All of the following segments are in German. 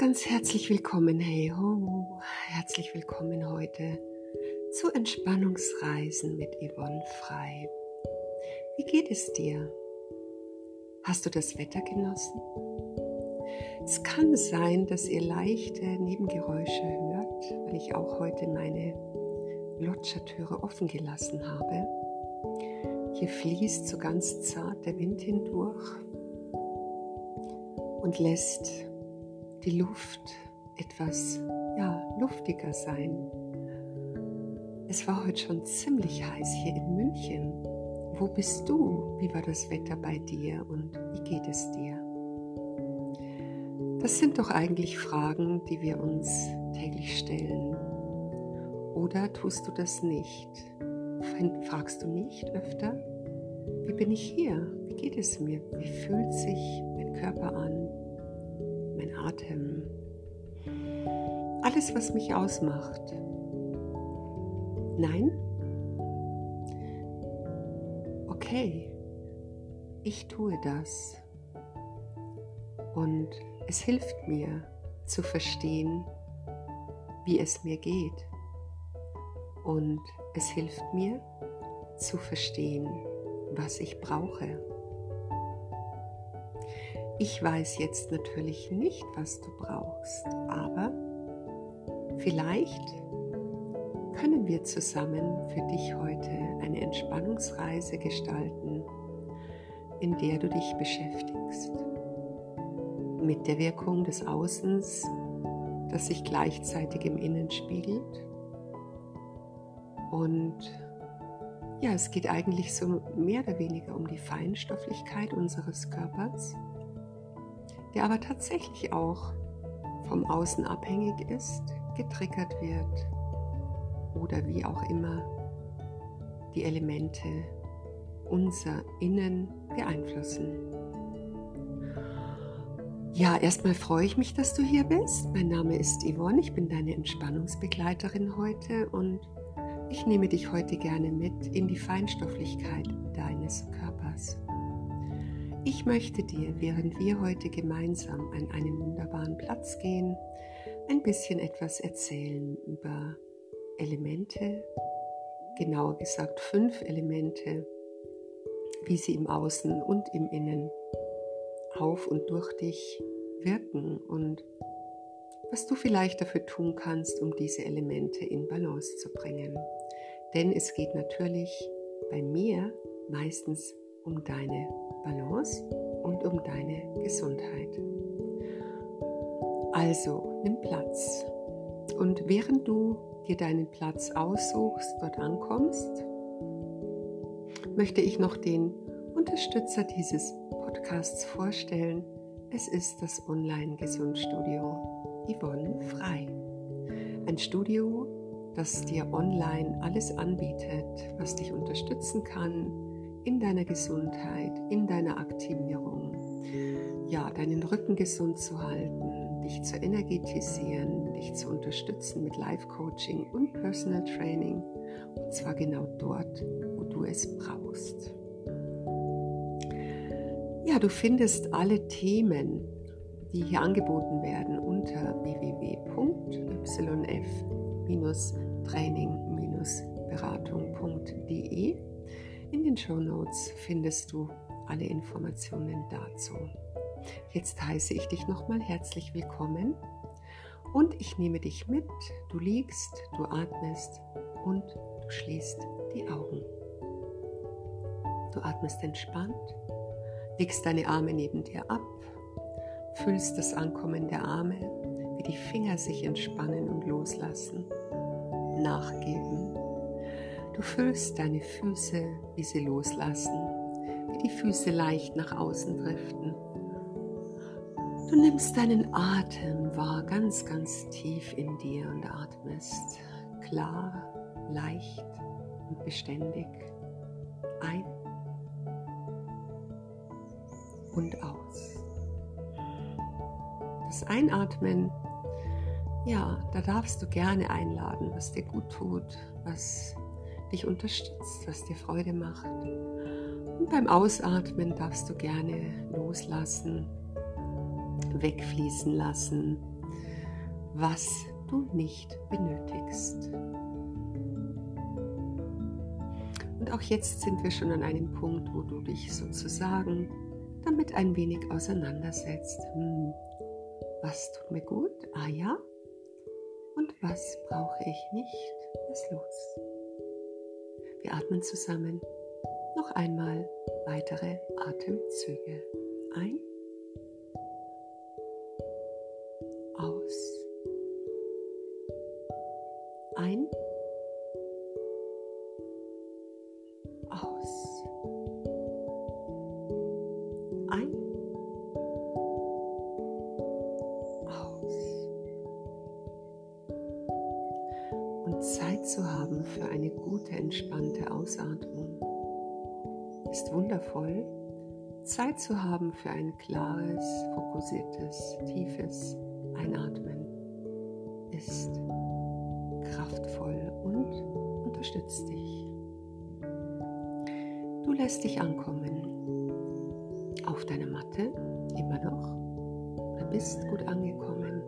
ganz herzlich willkommen, hey ho, herzlich willkommen heute zu Entspannungsreisen mit Yvonne Frei. Wie geht es dir? Hast du das Wetter genossen? Es kann sein, dass ihr leichte Nebengeräusche hört, weil ich auch heute meine Lodgertüre offen gelassen habe. Hier fließt so ganz zart der Wind hindurch und lässt die Luft etwas ja, luftiger sein. Es war heute schon ziemlich heiß hier in München. Wo bist du? Wie war das Wetter bei dir und wie geht es dir? Das sind doch eigentlich Fragen, die wir uns täglich stellen. Oder tust du das nicht? Fragst du nicht öfter? Wie bin ich hier? Wie geht es mir? Wie fühlt sich mein Körper an? Atem, alles, was mich ausmacht. Nein? Okay, ich tue das. Und es hilft mir zu verstehen, wie es mir geht. Und es hilft mir zu verstehen, was ich brauche. Ich weiß jetzt natürlich nicht, was du brauchst, aber vielleicht können wir zusammen für dich heute eine Entspannungsreise gestalten, in der du dich beschäftigst mit der Wirkung des Außens, das sich gleichzeitig im Innen spiegelt. Und ja, es geht eigentlich so mehr oder weniger um die Feinstofflichkeit unseres Körpers der aber tatsächlich auch vom Außen abhängig ist, getriggert wird oder wie auch immer die Elemente unser Innen beeinflussen. Ja, erstmal freue ich mich, dass du hier bist. Mein Name ist Yvonne, ich bin deine Entspannungsbegleiterin heute und ich nehme dich heute gerne mit in die Feinstofflichkeit deines Körpers. Ich möchte dir, während wir heute gemeinsam an einen wunderbaren Platz gehen, ein bisschen etwas erzählen über Elemente, genauer gesagt fünf Elemente, wie sie im Außen und im Innen auf und durch dich wirken und was du vielleicht dafür tun kannst, um diese Elemente in Balance zu bringen. Denn es geht natürlich bei mir meistens um deine Balance und um deine Gesundheit. Also nimm Platz und während du dir deinen Platz aussuchst, dort ankommst, möchte ich noch den Unterstützer dieses Podcasts vorstellen. Es ist das Online-Gesundstudio Yvonne Frei. Ein Studio, das dir online alles anbietet, was dich unterstützen kann, in deiner Gesundheit, in deiner Aktivierung, ja, deinen Rücken gesund zu halten, dich zu energetisieren, dich zu unterstützen mit Life Coaching und Personal Training. Und zwar genau dort, wo du es brauchst. Ja, du findest alle Themen, die hier angeboten werden, unter www.yf-training-beratung.de in den Show Notes findest du alle Informationen dazu. Jetzt heiße ich dich nochmal herzlich willkommen und ich nehme dich mit. Du liegst, du atmest und du schließt die Augen. Du atmest entspannt, legst deine Arme neben dir ab, fühlst das Ankommen der Arme, wie die Finger sich entspannen und loslassen, nachgeben Du fühlst deine Füße, wie sie loslassen, wie die Füße leicht nach außen driften. Du nimmst deinen Atem wahr, ganz, ganz tief in dir und atmest klar, leicht und beständig ein und aus. Das Einatmen, ja, da darfst du gerne einladen, was dir gut tut, was dich unterstützt, was dir Freude macht. Und beim Ausatmen darfst du gerne loslassen, wegfließen lassen, was du nicht benötigst. Und auch jetzt sind wir schon an einem Punkt, wo du dich sozusagen damit ein wenig auseinandersetzt. Hm, was tut mir gut? Ah ja. Und was brauche ich nicht? Lass los. Wir atmen zusammen. Noch einmal weitere Atemzüge. Ein. Aus. Ein. Wundervoll, Zeit zu haben für ein klares, fokussiertes, tiefes Einatmen ist kraftvoll und unterstützt dich. Du lässt dich ankommen auf deiner Matte, immer noch. Du bist gut angekommen.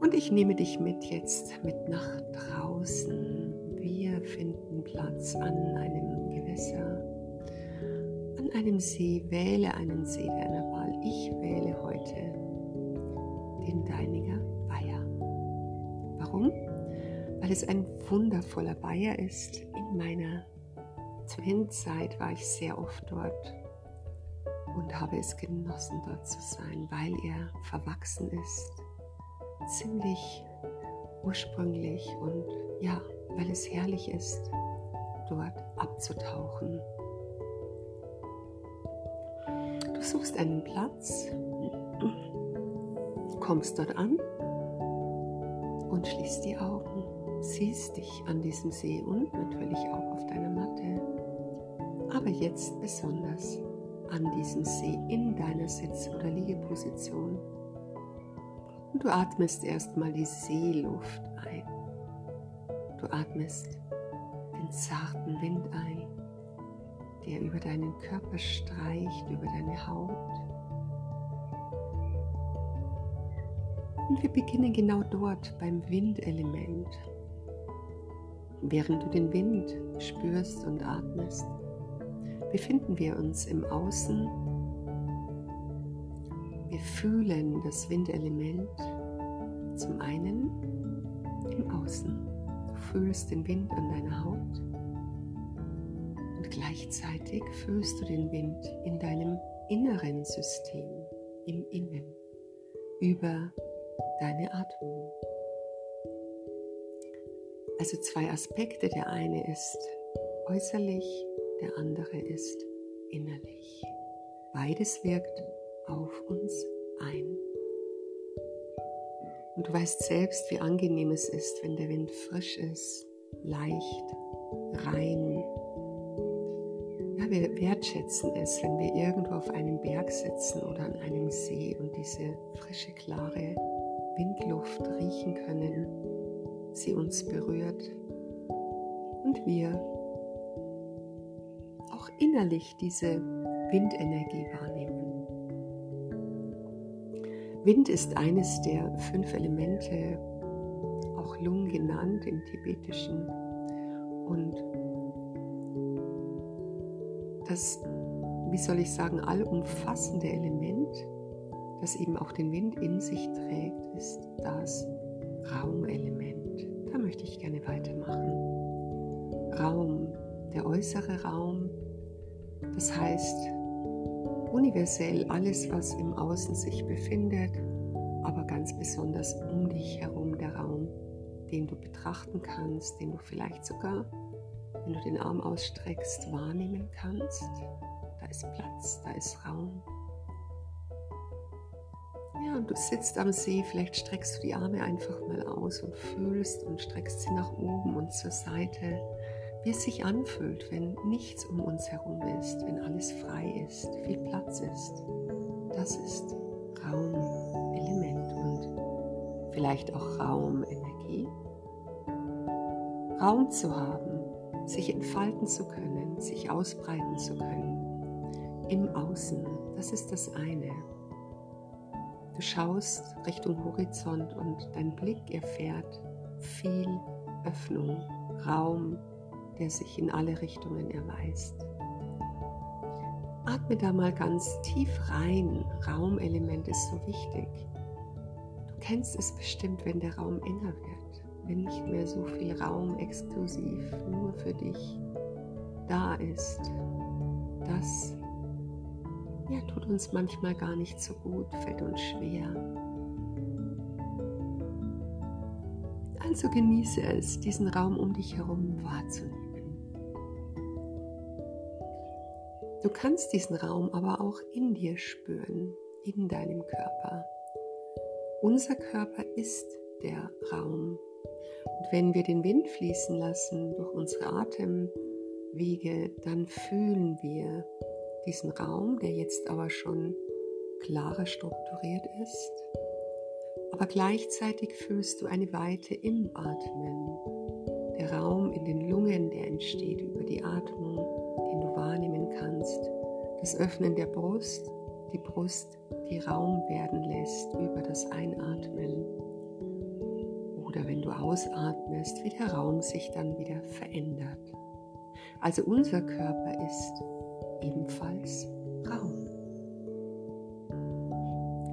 Und ich nehme dich mit jetzt mit nach draußen. Wir finden Platz an einem Gewässer, einem See. Wähle einen See deiner Wahl. Ich wähle heute den Deininger Weiher. Warum? Weil es ein wundervoller Weiher ist. In meiner Twin-Zeit war ich sehr oft dort und habe es genossen, dort zu sein, weil er verwachsen ist, ziemlich ursprünglich und ja, weil es herrlich ist, dort abzutauchen. Suchst einen Platz, kommst dort an und schließt die Augen, siehst dich an diesem See und natürlich auch auf deiner Matte, aber jetzt besonders an diesem See in deiner Sitz- oder Liegeposition. Und du atmest erstmal die Seeluft ein. Du atmest den zarten Wind ein, der über deinen Körper streicht, über deine Haut. Und wir beginnen genau dort beim Windelement. Während du den Wind spürst und atmest, befinden wir uns im Außen. Wir fühlen das Windelement zum einen im Außen fühlst den Wind an deiner Haut und gleichzeitig fühlst du den Wind in deinem inneren System, im Innen, über deine Atmung. Also zwei Aspekte. Der eine ist äußerlich, der andere ist innerlich. Beides wirkt auf uns ein. Und du weißt selbst, wie angenehm es ist, wenn der Wind frisch ist, leicht, rein. Wir wertschätzen es, wenn wir irgendwo auf einem Berg sitzen oder an einem See und diese frische, klare Windluft riechen können, sie uns berührt und wir auch innerlich diese Windenergie wahrnehmen. Wind ist eines der fünf Elemente, auch Lung genannt im tibetischen. Und das, wie soll ich sagen, allumfassende Element, das eben auch den Wind in sich trägt, ist das Raumelement. Da möchte ich gerne weitermachen. Raum, der äußere Raum, das heißt universell alles, was im Außen sich befindet, aber ganz besonders um dich herum der Raum, den du betrachten kannst, den du vielleicht sogar, wenn du den Arm ausstreckst, wahrnehmen kannst. Da ist Platz, da ist Raum. Ja, und du sitzt am See, vielleicht streckst du die Arme einfach mal aus und fühlst und streckst sie nach oben und zur Seite wie es sich anfühlt, wenn nichts um uns herum ist, wenn alles frei ist, viel Platz ist. Das ist Raumelement und vielleicht auch Raumenergie. Raum zu haben, sich entfalten zu können, sich ausbreiten zu können. Im Außen, das ist das eine. Du schaust Richtung Horizont und dein Blick erfährt viel Öffnung, Raum, der sich in alle Richtungen erweist. Atme da mal ganz tief rein. Raumelement ist so wichtig. Du kennst es bestimmt, wenn der Raum enger wird, wenn nicht mehr so viel Raum exklusiv nur für dich da ist. Das ja, tut uns manchmal gar nicht so gut, fällt uns schwer. Also genieße es, diesen Raum um dich herum wahrzunehmen. Du kannst diesen Raum aber auch in dir spüren, in deinem Körper. Unser Körper ist der Raum. Und wenn wir den Wind fließen lassen durch unsere Atemwege, dann fühlen wir diesen Raum, der jetzt aber schon klarer strukturiert ist. Aber gleichzeitig fühlst du eine Weite im Atmen. Der Raum in den Lungen, der entsteht über die Atmung, den du wahrnehmen kannst. Das Öffnen der Brust, die Brust, die Raum werden lässt über das Einatmen. Oder wenn du ausatmest, wie der Raum sich dann wieder verändert. Also unser Körper ist ebenfalls Raum.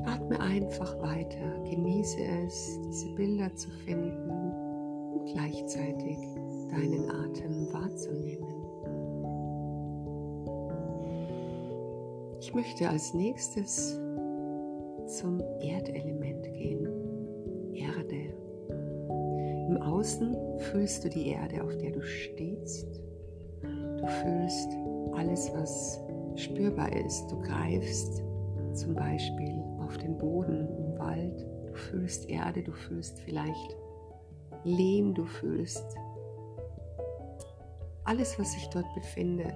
Atme einfach weiter, genieße es, diese Bilder zu finden und gleichzeitig deinen Atem wahrzunehmen. Ich möchte als nächstes zum Erdelement gehen. Außen fühlst du die Erde, auf der du stehst. Du fühlst alles, was spürbar ist. Du greifst zum Beispiel auf den Boden im Wald. Du fühlst Erde, du fühlst vielleicht Lehm, du fühlst alles, was sich dort befindet.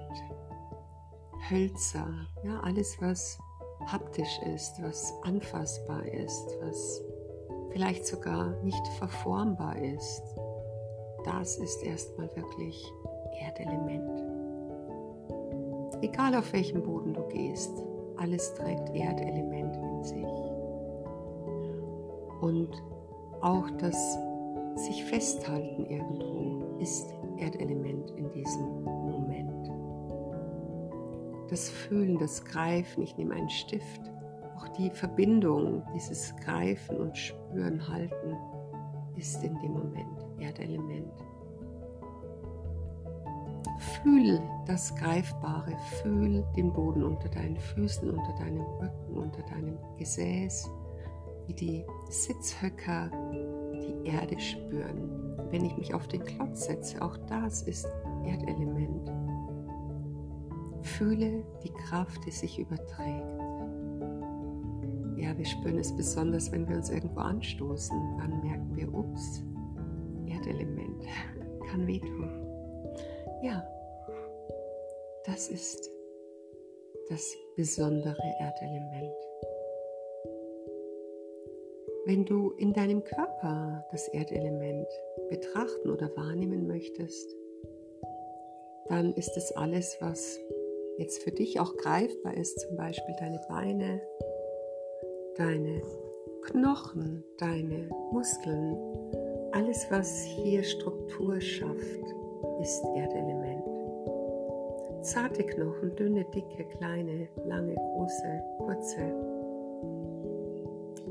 Hölzer, ja, alles, was haptisch ist, was anfassbar ist, was vielleicht sogar nicht verformbar ist. Das ist erstmal wirklich Erdelement. Egal auf welchem Boden du gehst, alles trägt Erdelement in sich. Und auch das sich festhalten irgendwo ist Erdelement in diesem Moment. Das Fühlen, das Greifen, ich nehme einen Stift, auch die Verbindung, dieses Greifen und Spüren, Halten, ist in dem Moment Erdelement. Fühl das Greifbare, fühl den Boden unter deinen Füßen, unter deinem Rücken, unter deinem Gesäß, wie die Sitzhöcker die Erde spüren. Wenn ich mich auf den Klotz setze, auch das ist Erdelement. Fühle die Kraft, die sich überträgt. Ja, wir spüren es besonders, wenn wir uns irgendwo anstoßen. Dann merken wir, ups, Erdelement kann wehtun. Ja, das ist das besondere Erdelement. Wenn du in deinem Körper das Erdelement betrachten oder wahrnehmen möchtest, dann ist es alles, was jetzt für dich auch greifbar ist, zum Beispiel deine Beine, deine Knochen, deine Muskeln, alles, was hier Struktur schafft, ist Erdelement. Zarte Knochen, dünne, dicke, kleine, lange, große, kurze.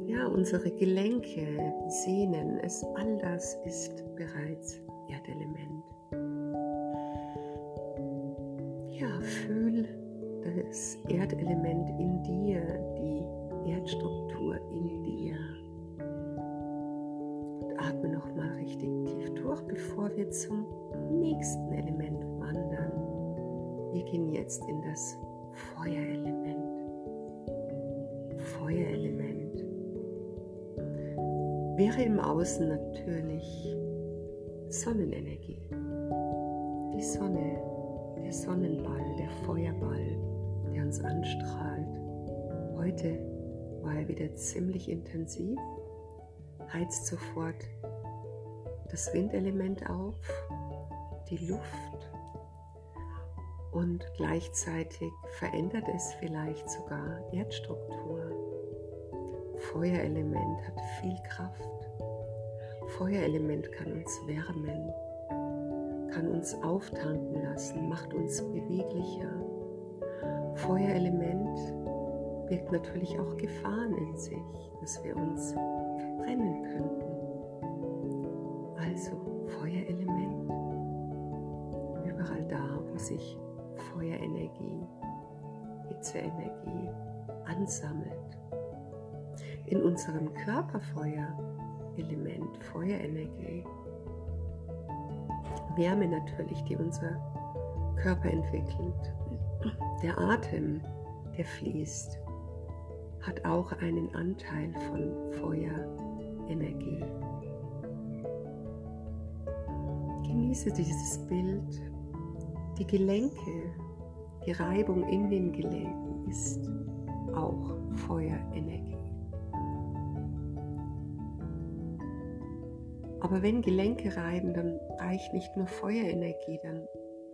Ja, unsere Gelenke, Sehnen, es all das ist bereits Erdelement. Ja, fühl das Erdelement in dir, Erdstruktur in dir. Und atme nochmal richtig tief durch, bevor wir zum nächsten Element wandern. Wir gehen jetzt in das Feuerelement. Feuerelement wäre im Außen natürlich Sonnenenergie. Die Sonne, der Sonnenball, der Feuerball, der uns anstrahlt. Heute er wieder ziemlich intensiv, heizt sofort das Windelement auf die Luft und gleichzeitig verändert es vielleicht sogar Erdstruktur. Feuerelement hat viel Kraft. Feuerelement kann uns wärmen, kann uns auftanken lassen, macht uns beweglicher. Feuerelement birgt natürlich auch Gefahren in sich, dass wir uns verbrennen könnten. Also Feuerelement. Überall da, wo sich Feuerenergie, Hitzeenergie ansammelt. In unserem Körperfeuerelement, Feuerenergie, Wärme natürlich, die unser Körper entwickelt. Der Atem, der fließt, hat auch einen Anteil von Feuerenergie. Genieße dieses Bild. Die Gelenke, die Reibung in den Gelenken ist auch Feuerenergie. Aber wenn Gelenke reiben, dann reicht nicht nur Feuerenergie, dann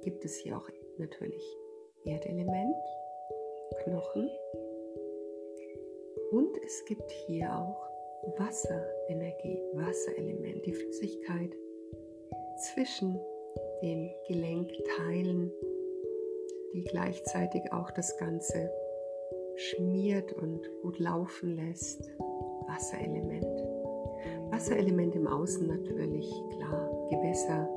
gibt es hier auch natürlich Erdelement, Knochen und es gibt hier auch Wasserenergie, Wasserelement, die Flüssigkeit zwischen den Gelenkteilen, die gleichzeitig auch das Ganze schmiert und gut laufen lässt. Wasserelement. Wasserelement im Außen natürlich, klar, Gewässer.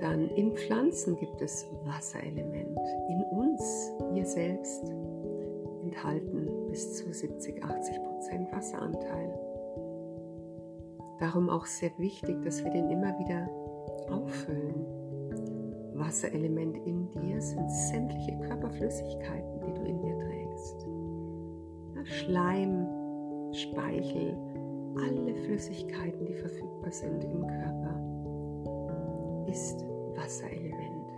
Dann in Pflanzen gibt es Wasserelement. In uns, wir selbst, enthalten bis zu 70, 80 Prozent Wasseranteil. Darum auch sehr wichtig, dass wir den immer wieder auffüllen. Wasserelement in dir sind sämtliche Körperflüssigkeiten, die du in dir trägst. Schleim, Speichel, alle Flüssigkeiten, die verfügbar sind im Körper, ist Wasserelement.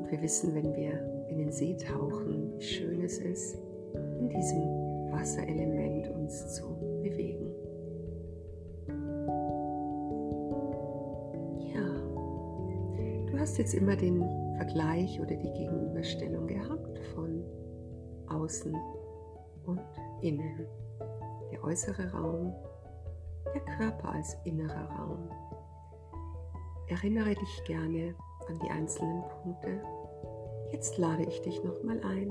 Und wir wissen, wenn wir in den See tauchen, wie schön es ist, in diesem Wasserelement uns zu bewegen. Ja, du hast jetzt immer den Vergleich oder die Gegenüberstellung gehabt von außen und innen. Der äußere Raum, der Körper als innerer Raum. Erinnere dich gerne an die einzelnen Punkte Jetzt lade ich dich nochmal ein,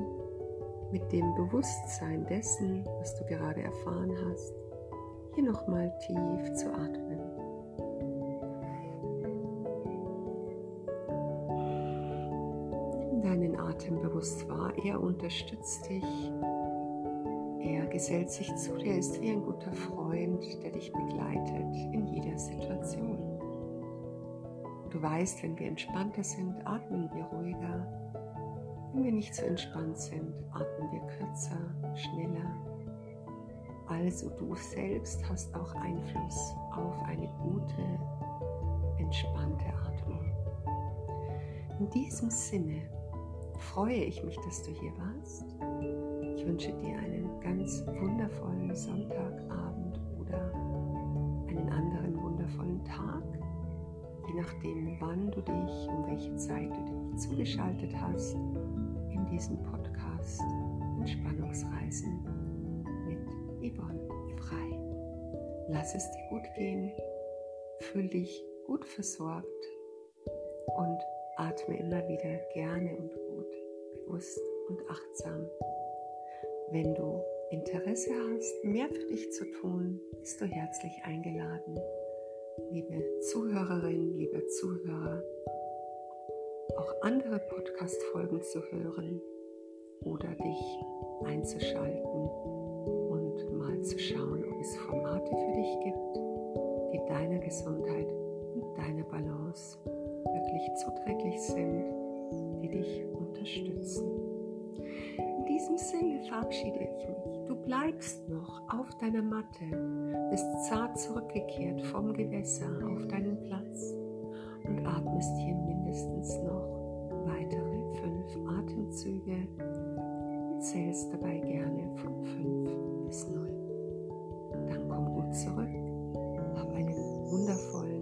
mit dem Bewusstsein dessen, was du gerade erfahren hast, hier nochmal tief zu atmen. Deinen Atem bewusst wahr, er unterstützt dich, er gesellt sich zu dir, ist wie ein guter Freund, der dich begleitet in jeder Situation. Du weißt, wenn wir entspannter sind, atmen wir ruhiger nicht so entspannt sind, atmen wir kürzer, schneller. Also du selbst hast auch Einfluss auf eine gute, entspannte Atmung. In diesem Sinne freue ich mich, dass du hier warst. Ich wünsche dir einen ganz wundervollen Sonntagabend oder einen anderen wundervollen Tag, je nachdem, wann du dich, um welche Zeit du dich zugeschaltet hast diesem Podcast Entspannungsreisen mit Yvonne Frei. Lass es dir gut gehen, fühl dich gut versorgt und atme immer wieder gerne und gut, bewusst und achtsam. Wenn du Interesse hast, mehr für dich zu tun, bist du herzlich eingeladen. Liebe Zuhörerin, lieber Zuhörer, auch andere Podcast-Folgen zu hören oder dich einzuschalten und mal zu schauen, ob es Formate für dich gibt, die deiner Gesundheit und deiner Balance wirklich zuträglich sind, die dich unterstützen. In diesem Sinne verabschiede ich mich. Du bleibst noch auf deiner Matte, bist zart zurückgekehrt vom Gewässer auf deinen Platz und atmest hier mindestens noch weitere fünf Atemzüge zählst dabei gerne von fünf bis null. Dann komm gut zurück, hab einen wundervollen